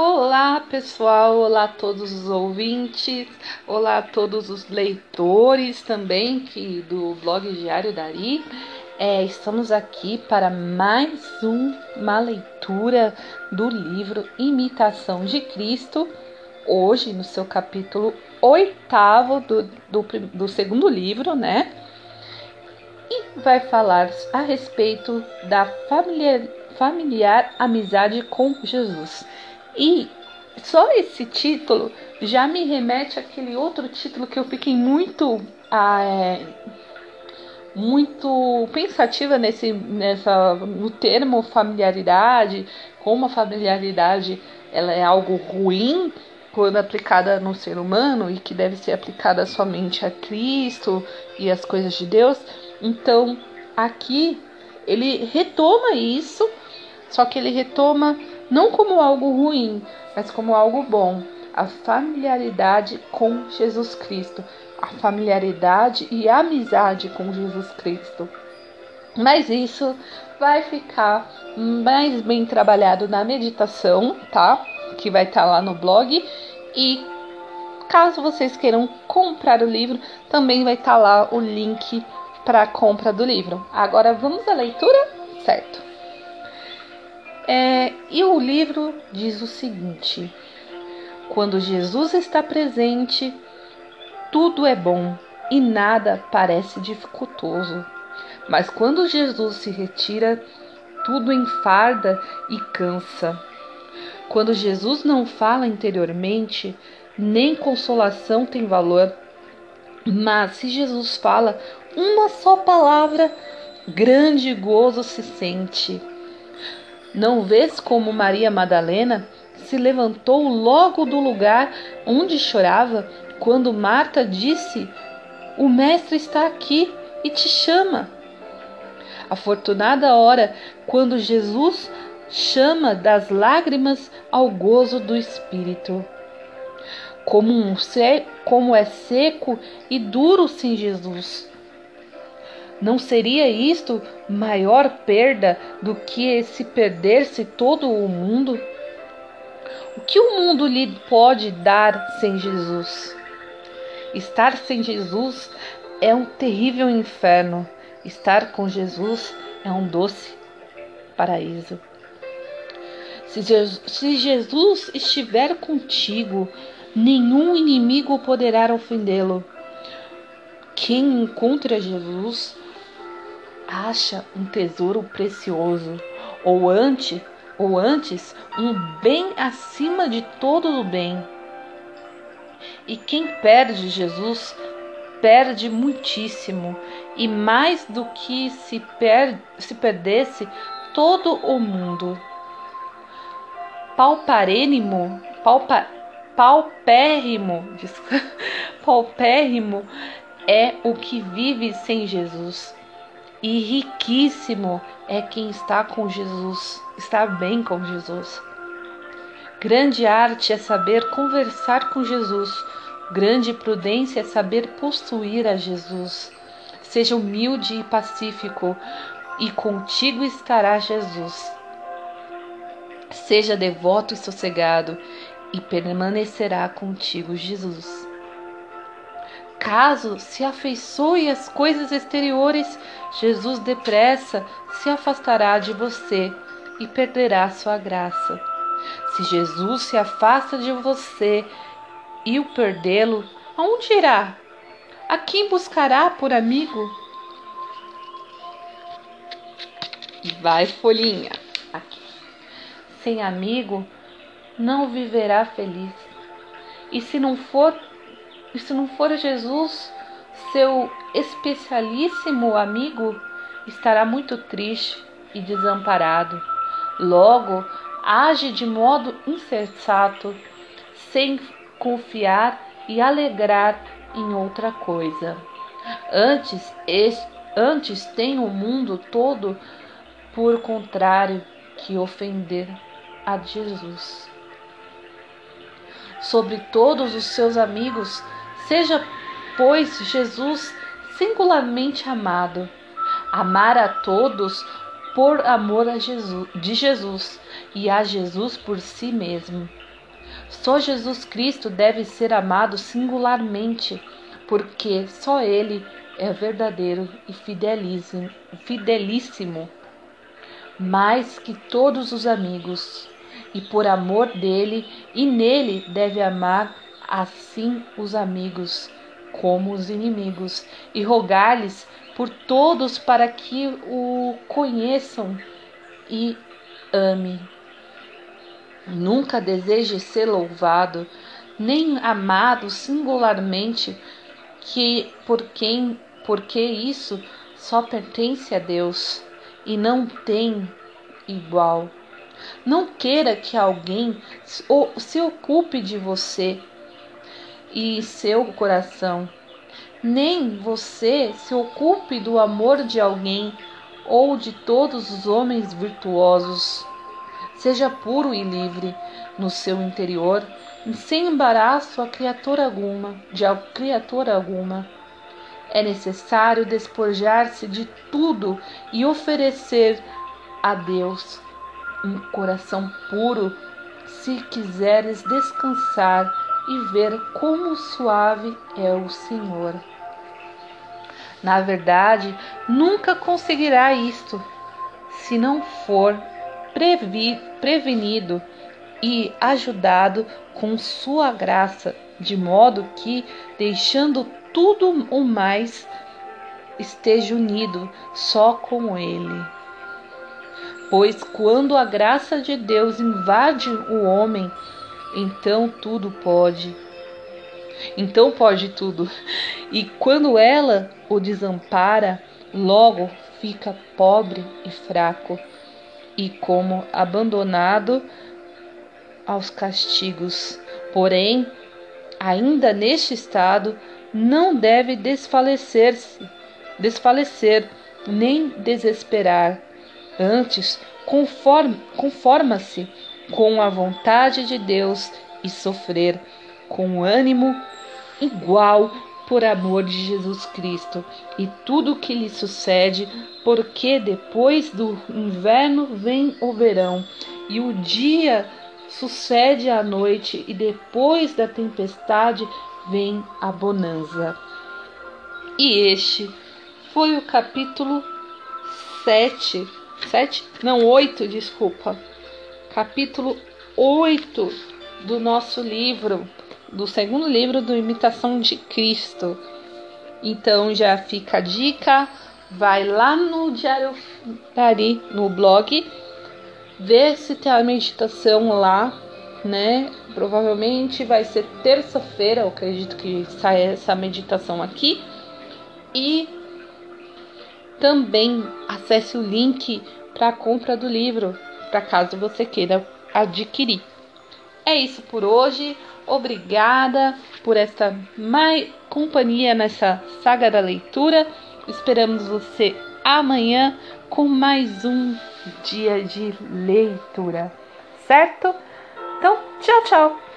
Olá pessoal, olá a todos os ouvintes, olá a todos os leitores também que do blog Diário Dari. É, estamos aqui para mais um, uma leitura do livro Imitação de Cristo, hoje no seu capítulo oitavo do, do, do segundo livro, né? E vai falar a respeito da familiar, familiar amizade com Jesus. E só esse título já me remete àquele outro título que eu fiquei muito ah, é, muito pensativa nesse nessa no termo familiaridade, como a familiaridade ela é algo ruim quando aplicada no ser humano e que deve ser aplicada somente a Cristo e as coisas de Deus. Então, aqui ele retoma isso, só que ele retoma não como algo ruim, mas como algo bom. A familiaridade com Jesus Cristo, a familiaridade e a amizade com Jesus Cristo. Mas isso vai ficar mais bem trabalhado na meditação, tá? Que vai estar tá lá no blog. E caso vocês queiram comprar o livro, também vai estar tá lá o link para a compra do livro. Agora vamos à leitura? Certo. É, e o livro diz o seguinte: quando Jesus está presente, tudo é bom e nada parece dificultoso. Mas quando Jesus se retira, tudo enfarda e cansa. Quando Jesus não fala interiormente, nem consolação tem valor. Mas se Jesus fala uma só palavra, grande gozo se sente. Não vês como Maria Madalena se levantou logo do lugar onde chorava quando Marta disse: O Mestre está aqui e te chama. Afortunada hora quando Jesus chama das lágrimas ao gozo do Espírito. Como, um, como é seco e duro sem Jesus. Não seria isto maior perda do que se perder-se todo o mundo? O que o mundo lhe pode dar sem Jesus? Estar sem Jesus é um terrível inferno. Estar com Jesus é um doce paraíso. Se Jesus estiver contigo, nenhum inimigo poderá ofendê-lo. Quem encontra Jesus acha um tesouro precioso, ou antes, ou antes um bem acima de todo o bem. E quem perde Jesus perde muitíssimo, e mais do que se, per se perdesse todo o mundo. Pauparênimo, paupa, paupérrimo, paupérrimo é o que vive sem Jesus e riquíssimo é quem está com Jesus, está bem com Jesus. Grande arte é saber conversar com Jesus, grande prudência é saber possuir a Jesus. Seja humilde e pacífico, e contigo estará Jesus. Seja devoto e sossegado, e permanecerá contigo Jesus. Caso se afeiçoe às coisas exteriores, Jesus depressa se afastará de você e perderá sua graça. Se Jesus se afasta de você e o perdê-lo, aonde irá? A quem buscará por amigo? Vai, folhinha. Aqui. Sem amigo, não viverá feliz. E se não for e se não for Jesus, seu especialíssimo amigo, estará muito triste e desamparado. Logo, age de modo insensato, sem confiar e alegrar em outra coisa. Antes, antes tem o mundo todo por contrário que ofender a Jesus. Sobre todos os seus amigos Seja, pois, Jesus singularmente amado. Amar a todos por amor a Jesus, de Jesus e a Jesus por si mesmo. Só Jesus Cristo deve ser amado singularmente, porque só Ele é verdadeiro e fidelíssimo, mais que todos os amigos, e por amor dele e nele deve amar assim os amigos como os inimigos, e rogar-lhes por todos para que o conheçam e ame. Nunca deseje ser louvado, nem amado singularmente, que por quem, porque isso só pertence a Deus e não tem igual. Não queira que alguém se ocupe de você e seu coração. Nem você se ocupe do amor de alguém ou de todos os homens virtuosos. Seja puro e livre no seu interior, sem embaraço a criatura alguma, de criatura alguma. É necessário despojar-se de tudo e oferecer a Deus um coração puro, se quiseres descansar e ver como suave é o Senhor. Na verdade, nunca conseguirá isto se não for prevenido e ajudado com sua graça, de modo que, deixando tudo o mais, esteja unido só com Ele. Pois quando a graça de Deus invade o homem, então tudo pode. Então pode tudo. E quando ela o desampara, logo fica pobre e fraco, e como abandonado aos castigos. Porém, ainda neste estado, não deve desfalecer-se, desfalecer, nem desesperar. Antes, conforma-se com a vontade de Deus e sofrer com ânimo igual por amor de Jesus Cristo e tudo o que lhe sucede, porque depois do inverno vem o verão e o dia sucede à noite e depois da tempestade vem a bonança. E este foi o capítulo 7, 7? Não, 8, desculpa capítulo 8 do nosso livro, do segundo livro do Imitação de Cristo. Então já fica a dica, vai lá no Diário Dari, no blog, vê se tem a meditação lá, né? Provavelmente vai ser terça-feira, eu acredito que sai essa meditação aqui. E também acesse o link para a compra do livro para caso você queira adquirir. É isso por hoje. Obrigada por esta companhia nessa saga da leitura. Esperamos você amanhã com mais um dia de leitura, certo? Então, tchau, tchau.